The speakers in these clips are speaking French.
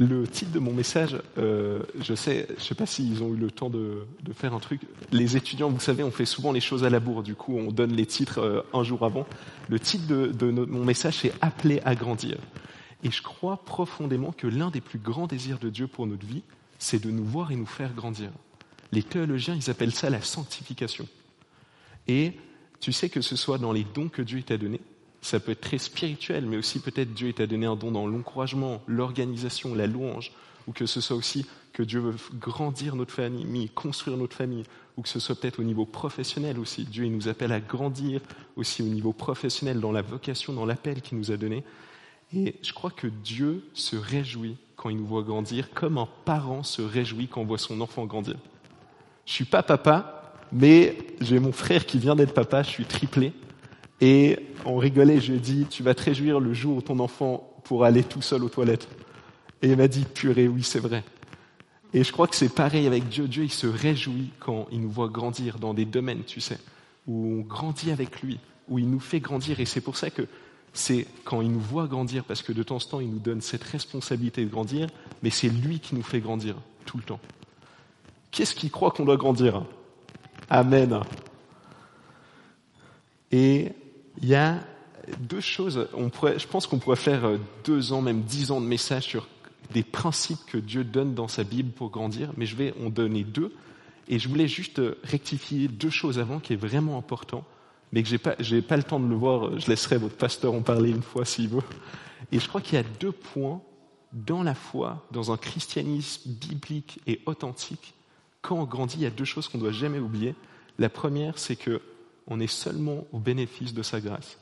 le titre de mon message, euh, je sais, je sais pas s'ils ont eu le temps de, de, faire un truc. Les étudiants, vous savez, on fait souvent les choses à la bourre. Du coup, on donne les titres euh, un jour avant. Le titre de, de mon message, c'est Appelé à grandir. Et je crois profondément que l'un des plus grands désirs de Dieu pour notre vie, c'est de nous voir et nous faire grandir. Les théologiens, ils appellent ça la sanctification. Et tu sais que ce soit dans les dons que Dieu t'a donnés, ça peut être très spirituel, mais aussi peut-être Dieu t'a donné un don dans l'encouragement, l'organisation, la louange, ou que ce soit aussi que Dieu veut grandir notre famille, construire notre famille, ou que ce soit peut-être au niveau professionnel aussi. Dieu il nous appelle à grandir aussi au niveau professionnel, dans la vocation, dans l'appel qu'il nous a donné. Et je crois que Dieu se réjouit quand il nous voit grandir, comme un parent se réjouit quand on voit son enfant grandir. Je suis pas papa, mais j'ai mon frère qui vient d'être papa, je suis triplé. Et on rigolait, je lui ai dit, tu vas te réjouir le jour où ton enfant pourra aller tout seul aux toilettes. Et il m'a dit, purée, oui, c'est vrai. Et je crois que c'est pareil avec Dieu. Dieu, il se réjouit quand il nous voit grandir dans des domaines, tu sais, où on grandit avec lui, où il nous fait grandir. Et c'est pour ça que c'est quand il nous voit grandir, parce que de temps en temps, il nous donne cette responsabilité de grandir, mais c'est lui qui nous fait grandir tout le temps. Qu'est-ce qui croit qu'on doit grandir? Amen. Et il y a deux choses. Je pense qu'on pourrait faire euh, deux ans, même dix ans de messages sur des principes que Dieu donne dans sa Bible pour grandir, mais je vais en donner deux. Et je voulais juste euh, rectifier deux choses avant qui est vraiment important, mais que j'ai pas, j'ai pas le temps de le voir. Je laisserai votre pasteur en parler une fois s'il veut. Et je crois qu'il y a deux points dans la foi, dans un christianisme biblique et authentique. Quand on grandit, il y a deux choses qu'on ne doit jamais oublier. La première, c'est que on est seulement au bénéfice de sa grâce.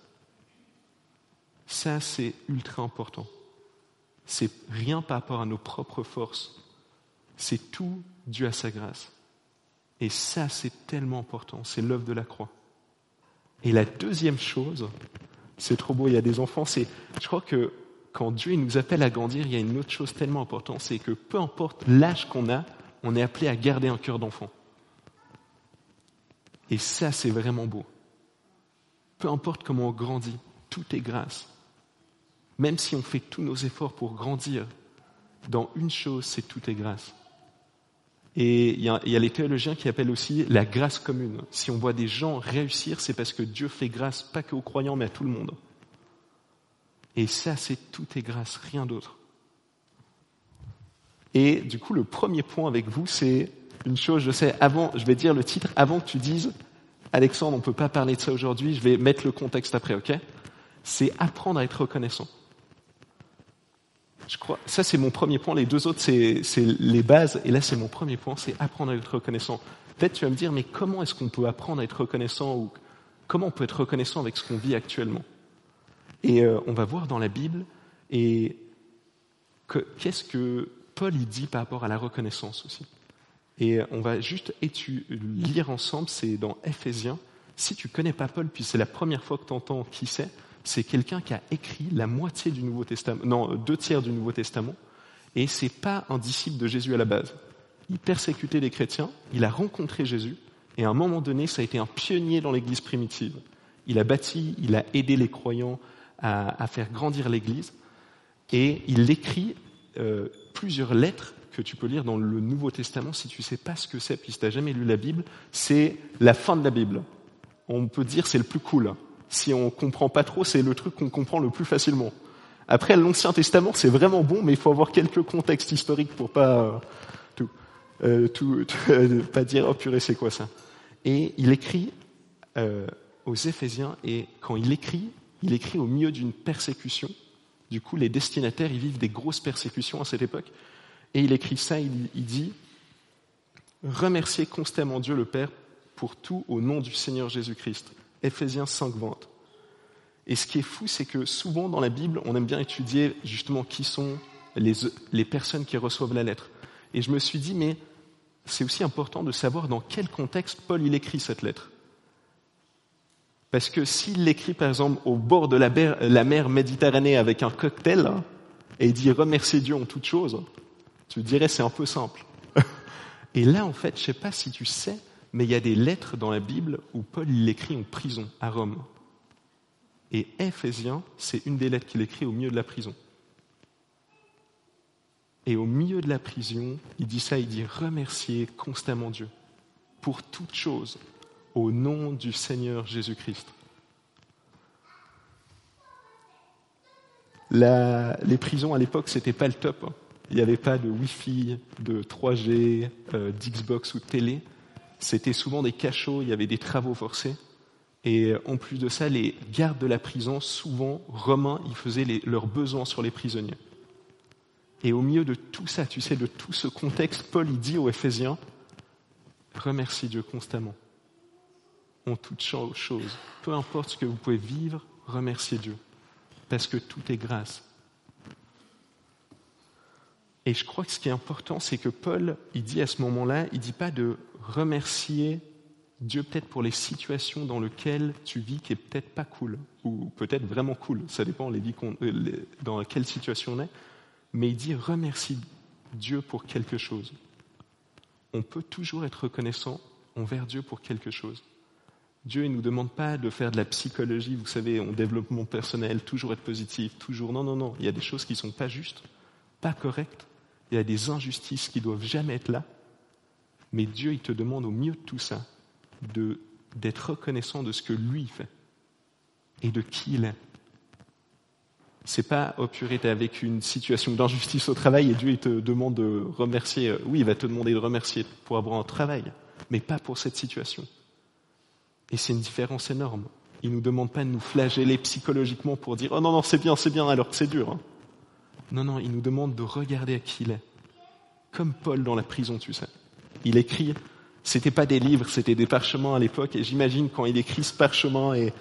Ça, c'est ultra important. C'est rien par rapport à nos propres forces. C'est tout dû à sa grâce. Et ça, c'est tellement important. C'est l'œuvre de la croix. Et la deuxième chose, c'est trop beau, il y a des enfants, c'est, je crois que quand Dieu nous appelle à grandir, il y a une autre chose tellement importante, c'est que peu importe l'âge qu'on a, on est appelé à garder un cœur d'enfant. Et ça, c'est vraiment beau. Peu importe comment on grandit, tout est grâce. Même si on fait tous nos efforts pour grandir, dans une chose, c'est tout est grâce. Et il y, a, les théologiens qui appellent aussi la grâce commune. Si on voit des gens réussir, c'est parce que Dieu fait grâce pas qu'aux croyants, mais à tout le monde. Et ça, c'est tout est grâce, rien d'autre. Et du coup, le premier point avec vous, c'est une chose, je sais, avant, je vais dire le titre, avant que tu dises, Alexandre, on ne peut pas parler de ça aujourd'hui, je vais mettre le contexte après, ok? C'est apprendre à être reconnaissant. Je crois, ça c'est mon premier point, les deux autres c'est, les bases, et là c'est mon premier point, c'est apprendre à être reconnaissant. Peut-être tu vas me dire, mais comment est-ce qu'on peut apprendre à être reconnaissant ou comment on peut être reconnaissant avec ce qu'on vit actuellement? Et euh, on va voir dans la Bible, et qu'est-ce que Paul il dit par rapport à la reconnaissance aussi? Et on va juste lire ensemble, c'est dans Ephésiens. Si tu connais pas Paul, puis c'est la première fois que tu entends qui c'est, c'est quelqu'un qui a écrit la moitié du Nouveau Testament, non, deux tiers du Nouveau Testament, et c'est pas un disciple de Jésus à la base. Il persécutait les chrétiens, il a rencontré Jésus, et à un moment donné, ça a été un pionnier dans l'Église primitive. Il a bâti, il a aidé les croyants à, faire grandir l'Église, et il écrit euh, plusieurs lettres que tu peux lire dans le Nouveau Testament si tu ne sais pas ce que c'est, puis si tu n'as jamais lu la Bible, c'est la fin de la Bible. On peut dire c'est le plus cool. Si on comprend pas trop, c'est le truc qu'on comprend le plus facilement. Après, l'Ancien Testament, c'est vraiment bon, mais il faut avoir quelques contextes historiques pour pas euh, tout, euh, tout, euh, pas dire oh purée c'est quoi ça. Et il écrit aux Éphésiens, et quand il écrit, il écrit au milieu d'une persécution. Du coup, les destinataires, ils vivent des grosses persécutions à cette époque. Et il écrit ça, il, dit, remerciez constamment Dieu le Père pour tout au nom du Seigneur Jésus-Christ. Ephésiens 5, 20. Et ce qui est fou, c'est que souvent dans la Bible, on aime bien étudier justement qui sont les, les personnes qui reçoivent la lettre. Et je me suis dit, mais c'est aussi important de savoir dans quel contexte Paul il écrit cette lettre. Parce que s'il l'écrit par exemple au bord de la mer, la mer Méditerranée avec un cocktail, et il dit remercier Dieu en toutes choses, tu dirais c'est un peu simple. Et là, en fait, je ne sais pas si tu sais, mais il y a des lettres dans la Bible où Paul l'écrit en prison à Rome. Et Éphésiens, c'est une des lettres qu'il écrit au milieu de la prison. Et au milieu de la prison, il dit ça, il dit remercier constamment Dieu pour toute chose au nom du Seigneur Jésus-Christ. les prisons à l'époque, c'était pas le top. Hein. Il n'y avait pas de Wi-Fi, de 3G, euh, d'Xbox ou de télé. C'était souvent des cachots, il y avait des travaux forcés. Et en plus de ça, les gardes de la prison, souvent romains, ils faisaient leurs besoins sur les prisonniers. Et au milieu de tout ça, tu sais, de tout ce contexte, Paul il dit aux Éphésiens, remercie Dieu constamment, en toutes choses. Peu importe ce que vous pouvez vivre, remerciez Dieu, parce que tout est grâce. Et je crois que ce qui est important, c'est que Paul, il dit à ce moment-là, il ne dit pas de remercier Dieu peut-être pour les situations dans lesquelles tu vis qui est peut-être pas cool, ou peut-être vraiment cool, ça dépend euh, dans quelle situation on est, mais il dit remercie Dieu pour quelque chose. On peut toujours être reconnaissant envers Dieu pour quelque chose. Dieu ne nous demande pas de faire de la psychologie, vous savez, en développement personnel, toujours être positif, toujours. Non, non, non. Il y a des choses qui ne sont pas justes, pas correctes. Il y a des injustices qui doivent jamais être là. Mais Dieu, il te demande au milieu de tout ça d'être reconnaissant de ce que lui fait et de qui il est. C'est pas, oh purée, t'es avec une situation d'injustice au travail et Dieu il te demande de remercier. Oui, il va te demander de remercier pour avoir un travail, mais pas pour cette situation. Et c'est une différence énorme. Il nous demande pas de nous flageller psychologiquement pour dire oh non non c'est bien c'est bien alors que c'est dur. Hein. Non non, il nous demande de regarder à qui il est. Comme Paul dans la prison, tu sais. Il écrit c'était pas des livres, c'était des parchemins à l'époque. Et j'imagine quand il écrit ce parchemin et,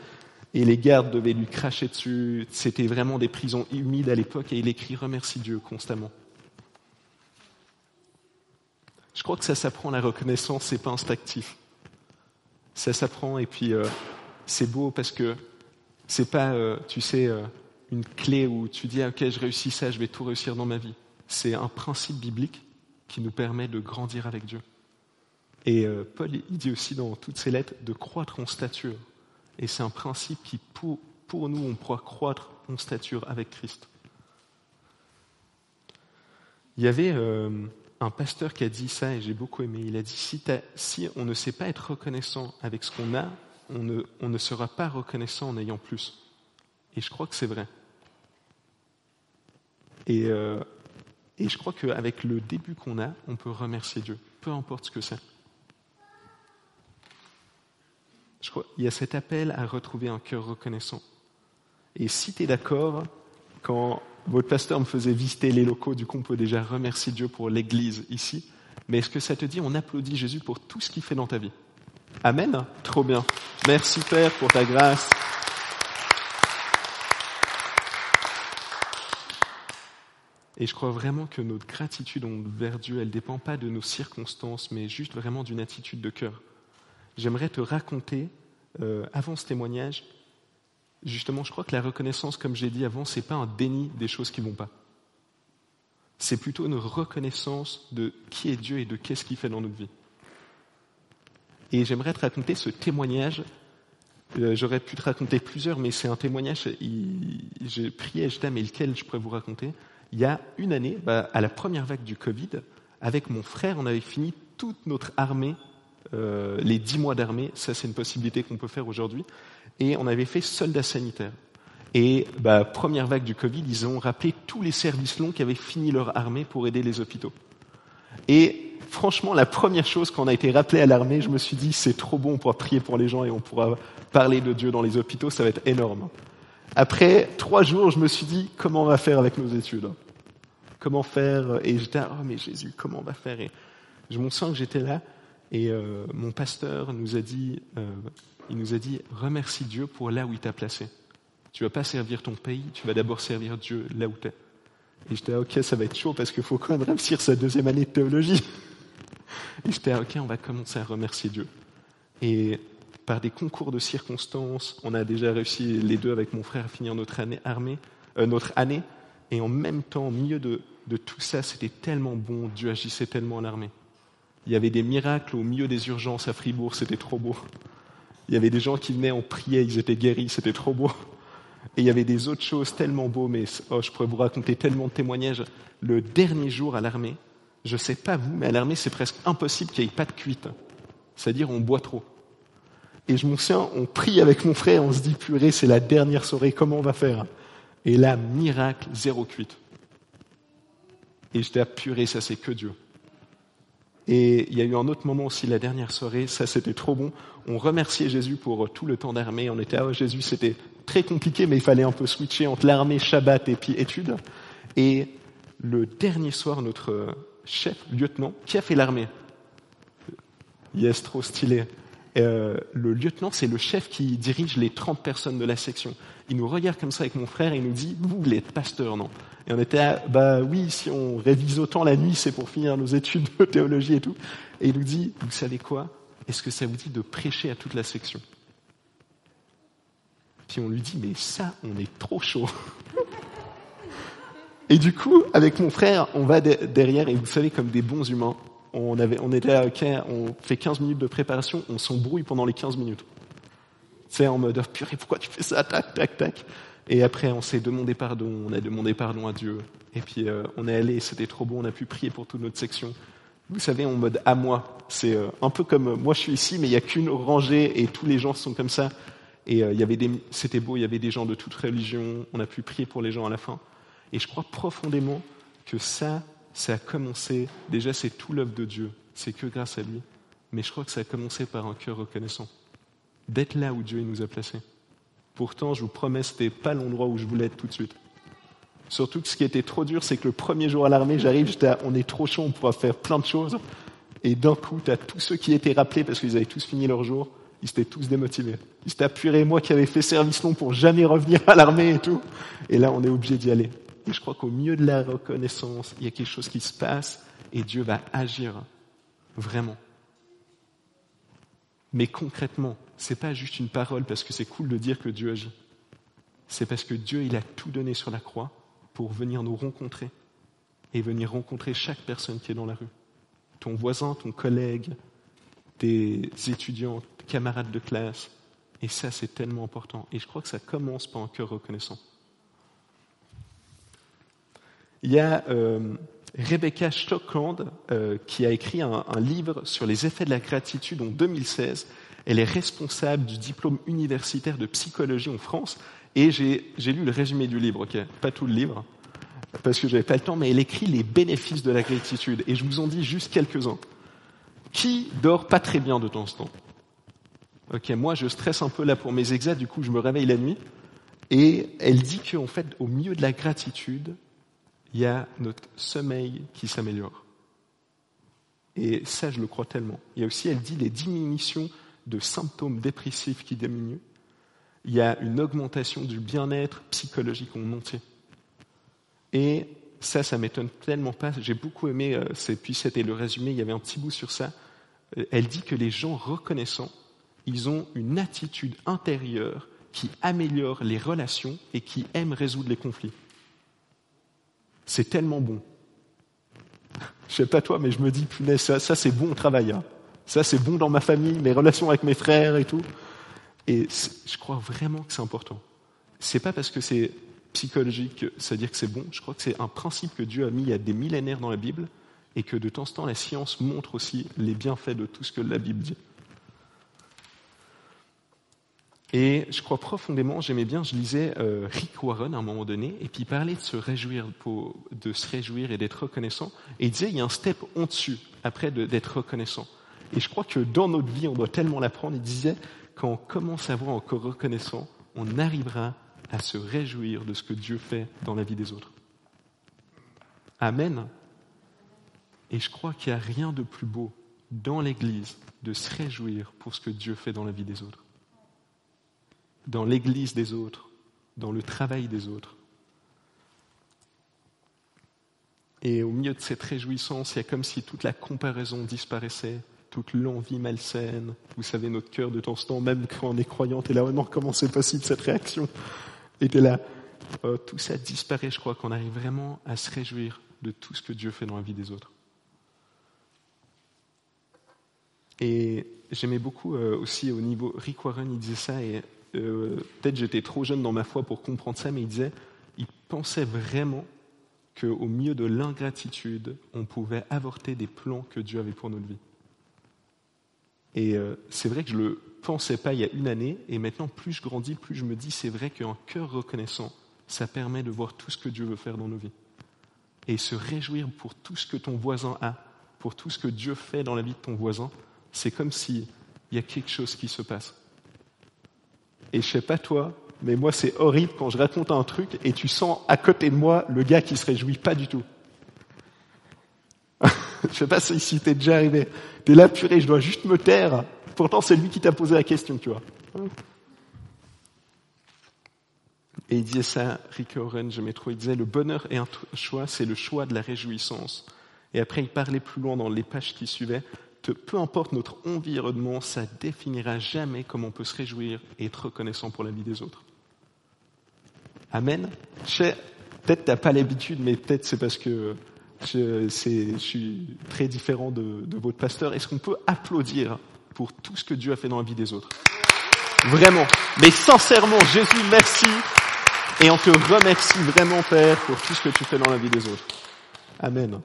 les gardes devaient lui cracher dessus, c'était vraiment des prisons humides à l'époque et il écrit remercie Dieu constamment. Je crois que ça s'apprend la reconnaissance, c'est pas instinctif. Ça s'apprend et puis euh, c'est beau parce que c'est pas, euh, tu sais, euh, une clé où tu dis ok je réussis ça, je vais tout réussir dans ma vie. C'est un principe biblique qui nous permet de grandir avec Dieu. Et euh, Paul il dit aussi dans toutes ses lettres de croître en stature. Et c'est un principe qui, pour, nous, on pourra croître en stature avec Christ. Il y avait euh, un pasteur qui a dit ça et j'ai beaucoup aimé. Il a dit si, on ne sait pas être reconnaissant avec ce qu'on a, on ne sera pas reconnaissant en ayant plus. Et je crois que c'est vrai. Et, euh, et je crois qu'avec le début qu'on a, on peut remercier Dieu, peu importe ce que c'est. Je crois, il y a cet appel à retrouver un cœur reconnaissant. Et si tu es d'accord, quand votre pasteur me faisait visiter les locaux, du coup on peut déjà remercier Dieu pour l'église ici, mais est-ce que ça te dit on applaudit Jésus pour tout ce qu'il fait dans ta vie? Amen? Trop bien. Merci Père pour ta grâce. Et je crois vraiment que notre gratitude envers Dieu, elle ne dépend pas de nos circonstances, mais juste vraiment d'une attitude de cœur j'aimerais te raconter, euh, avant ce témoignage, justement, je crois que la reconnaissance, comme j'ai dit avant, ce n'est pas un déni des choses qui ne vont pas. C'est plutôt une reconnaissance de qui est Dieu et de qu'est-ce qu'il fait dans notre vie. Et j'aimerais te raconter ce témoignage. Euh, j'aurais pu te raconter plusieurs, mais c'est un témoignage. J'ai prié, je mais lequel je pourrais vous raconter Il y a une année, bah, à la première vague du Covid, avec mon frère, on avait fini toute notre armée euh, les dix mois d'armée, ça c'est une possibilité qu'on peut faire aujourd'hui. Et on avait fait soldat sanitaire. Et bah, première vague du Covid, ils ont rappelé tous les services longs qui avaient fini leur armée pour aider les hôpitaux. Et franchement, la première chose quand on a été rappelé à l'armée, je me suis dit c'est trop bon, on pourra prier pour les gens et on pourra parler de Dieu dans les hôpitaux, ça va être énorme. Après trois jours, je me suis dit comment on va faire avec nos études? Comment faire Et j'étais oh mais Jésus, comment on va faire? Et je me sens que j'étais là et euh, mon pasteur nous a dit, euh, il nous a dit, remercie Dieu pour là où il t'a placé. Tu vas pas servir ton pays, tu vas d'abord servir Dieu là où tu es. Et j'étais, ah, ok, ça va être chaud parce qu'il faut quand même réussir sa deuxième année de théologie. Et j'étais, ah, ok, on va commencer à remercier Dieu. Et par des concours de circonstances, on a déjà réussi les deux avec mon frère à finir notre année armée, euh, notre année. Et en même temps, au milieu de, tout ça, c'était tellement bon, Dieu agissait tellement en armée. Il y avait des miracles au milieu des urgences à Fribourg, c'était trop beau. Il y avait des gens qui venaient, on priait, ils étaient guéris, c'était trop beau. Et il y avait des autres choses tellement beaux, mais oh, je pourrais vous raconter tellement de témoignages. Le dernier jour à l'armée, je ne sais pas vous, mais à l'armée, c'est presque impossible qu'il n'y ait pas de cuite. C'est-à-dire, on boit trop. Et je m'en souviens, on prie avec mon frère, on se dit, purée, c'est la dernière soirée, comment on va faire? Et là, miracle, zéro cuite. Et j'étais purée, ça c'est que Dieu. Et il y a eu un autre moment aussi, la dernière soirée, ça c'était trop bon. On remerciait Jésus pour tout le temps d'armée. On était, ah, Jésus, c'était très compliqué, mais il fallait un peu switcher entre l'armée, Shabbat et puis études. Et le dernier soir, notre chef, lieutenant, qui a fait l'armée Yes, trop stylé. Euh, le lieutenant, c'est le chef qui dirige les 30 personnes de la section. Il nous regarde comme ça avec mon frère et il nous dit, vous, vous êtes pasteur, non? Et on était, à, bah oui, si on révise autant la nuit, c'est pour finir nos études de théologie et tout. Et il nous dit, vous savez quoi? Est-ce que ça vous dit de prêcher à toute la section? Puis on lui dit, mais ça, on est trop chaud. Et du coup, avec mon frère, on va derrière, et vous savez, comme des bons humains, on, avait, on était à, on fait 15 minutes de préparation, on s'embrouille pendant les 15 minutes. C'est en mode, purée, pourquoi tu fais ça? Tac, tac, tac. Et après, on s'est demandé pardon, on a demandé pardon à Dieu. Et puis, euh, on est allé, c'était trop beau, on a pu prier pour toute notre section. Vous savez, en mode à moi. C'est euh, un peu comme, moi je suis ici, mais il n'y a qu'une rangée et tous les gens sont comme ça. Et euh, il y avait des, c'était beau, il y avait des gens de toute religion, on a pu prier pour les gens à la fin. Et je crois profondément que ça, ça a commencé, déjà c'est tout l'œuvre de Dieu, c'est que grâce à lui, mais je crois que ça a commencé par un cœur reconnaissant, d'être là où Dieu nous a placés. Pourtant, je vous promets, c'était pas l'endroit où je voulais être tout de suite. Surtout que ce qui était trop dur, c'est que le premier jour à l'armée, j'arrive, j'étais on est trop chaud, on pourra faire plein de choses. Et d'un coup, tu as tous ceux qui étaient rappelés parce qu'ils avaient tous fini leur jour, ils étaient tous démotivés. Ils s'étaient apurés, moi qui avais fait service long pour jamais revenir à l'armée et tout. Et là, on est obligé d'y aller. Je crois qu'au milieu de la reconnaissance, il y a quelque chose qui se passe et Dieu va agir vraiment. Mais concrètement, c'est pas juste une parole parce que c'est cool de dire que Dieu agit. C'est parce que Dieu, il a tout donné sur la croix pour venir nous rencontrer et venir rencontrer chaque personne qui est dans la rue. Ton voisin, ton collègue, tes étudiants, camarades de classe. Et ça, c'est tellement important. Et je crois que ça commence par un cœur reconnaissant. Il y a euh, Rebecca Stockland euh, qui a écrit un, livre sur les effets de la gratitude en 2016. Elle est responsable du diplôme universitaire de psychologie en France. Et j'ai lu le résumé du livre, ok, pas tout le livre, parce que j'avais pas le temps, mais elle écrit les bénéfices de la gratitude. Et je vous en dis juste quelques-uns. Qui dort pas très bien de temps en temps? Ok, moi je stresse un peu là pour mes exas, du coup je me réveille la nuit. Et elle dit qu'en fait, au milieu de la gratitude, il y a notre sommeil qui s'améliore. Et ça, je le crois tellement. Il y a aussi, elle dit, les diminutions de symptômes dépressifs qui diminuent. Il y a une augmentation du bien-être psychologique en entier. Et ça, ça m'étonne tellement pas. J'ai beaucoup aimé, euh, puis c'était le résumé, il y avait un petit bout sur ça. Euh, elle dit que les gens reconnaissants, ils ont une attitude intérieure qui améliore les relations et qui aime résoudre les conflits. C'est tellement bon. Je sais pas toi, mais je me dis, punaise, ça, ça c'est bon au travail. Hein. Ça c'est bon dans ma famille, mes relations avec mes frères et tout. Et je crois vraiment que c'est important. C'est pas parce que c'est psychologique, c'est-à-dire que c'est bon. Je crois que c'est un principe que Dieu a mis il y a des millénaires dans la Bible et que de temps en temps la science montre aussi les bienfaits de tout ce que la Bible dit. Et je crois profondément, j'aimais bien, je lisais euh, Rick Warren à un moment donné, et puis il parlait de se réjouir, de se réjouir et d'être reconnaissant. Et il disait, il y a un step au-dessus, après d'être reconnaissant. Et je crois que dans notre vie, on doit tellement l'apprendre. Il disait, quand on commence à voir encore reconnaissant, on arrivera à se réjouir de ce que Dieu fait dans la vie des autres. Amen. Et je crois qu'il n'y a rien de plus beau dans l'Église de se réjouir pour ce que Dieu fait dans la vie des autres dans l'église des autres, dans le travail des autres. Et au milieu de cette réjouissance, il y a comme si toute la comparaison disparaissait, toute l'envie malsaine. Vous savez, notre cœur de temps en temps, même quand on est croyant, et là, oh non, comment c'est possible cette réaction Et là, euh, tout ça disparaît, je crois qu'on arrive vraiment à se réjouir de tout ce que Dieu fait dans la vie des autres. Et j'aimais beaucoup euh, aussi au niveau, Rick Warren, il disait ça, et euh, peut-être j'étais trop jeune dans ma foi pour comprendre ça, mais il disait, il pensait vraiment qu'au milieu de l'ingratitude, on pouvait avorter des plans que Dieu avait pour notre vie. Et euh, c'est vrai que je ne le pensais pas il y a une année, et maintenant, plus je grandis, plus je me dis, c'est vrai qu'un cœur reconnaissant, ça permet de voir tout ce que Dieu veut faire dans nos vies. Et se réjouir pour tout ce que ton voisin a, pour tout ce que Dieu fait dans la vie de ton voisin, c'est comme s'il y a quelque chose qui se passe. Et je sais pas toi, mais moi c'est horrible quand je raconte un truc et tu sens à côté de moi le gars qui se réjouit pas du tout. je sais pas si t'es déjà arrivé. T'es là, purée, je dois juste me taire. Pourtant c'est lui qui t'a posé la question, tu vois. Et il disait ça, Rick Oren, je trop, il disait le bonheur est un choix, c'est le choix de la réjouissance. Et après il parlait plus loin dans les pages qui suivaient, peu importe notre environnement, ça définira jamais comment on peut se réjouir et être reconnaissant pour la vie des autres. Amen. Peut-être tu n'as pas l'habitude, mais peut-être c'est parce que je, suis très différent de votre pasteur. Est-ce qu'on peut applaudir pour tout ce que Dieu a fait dans la vie des autres? Vraiment. Mais sincèrement, Jésus, merci. Et on te remercie vraiment, Père, pour tout ce que tu fais dans la vie des autres. Amen.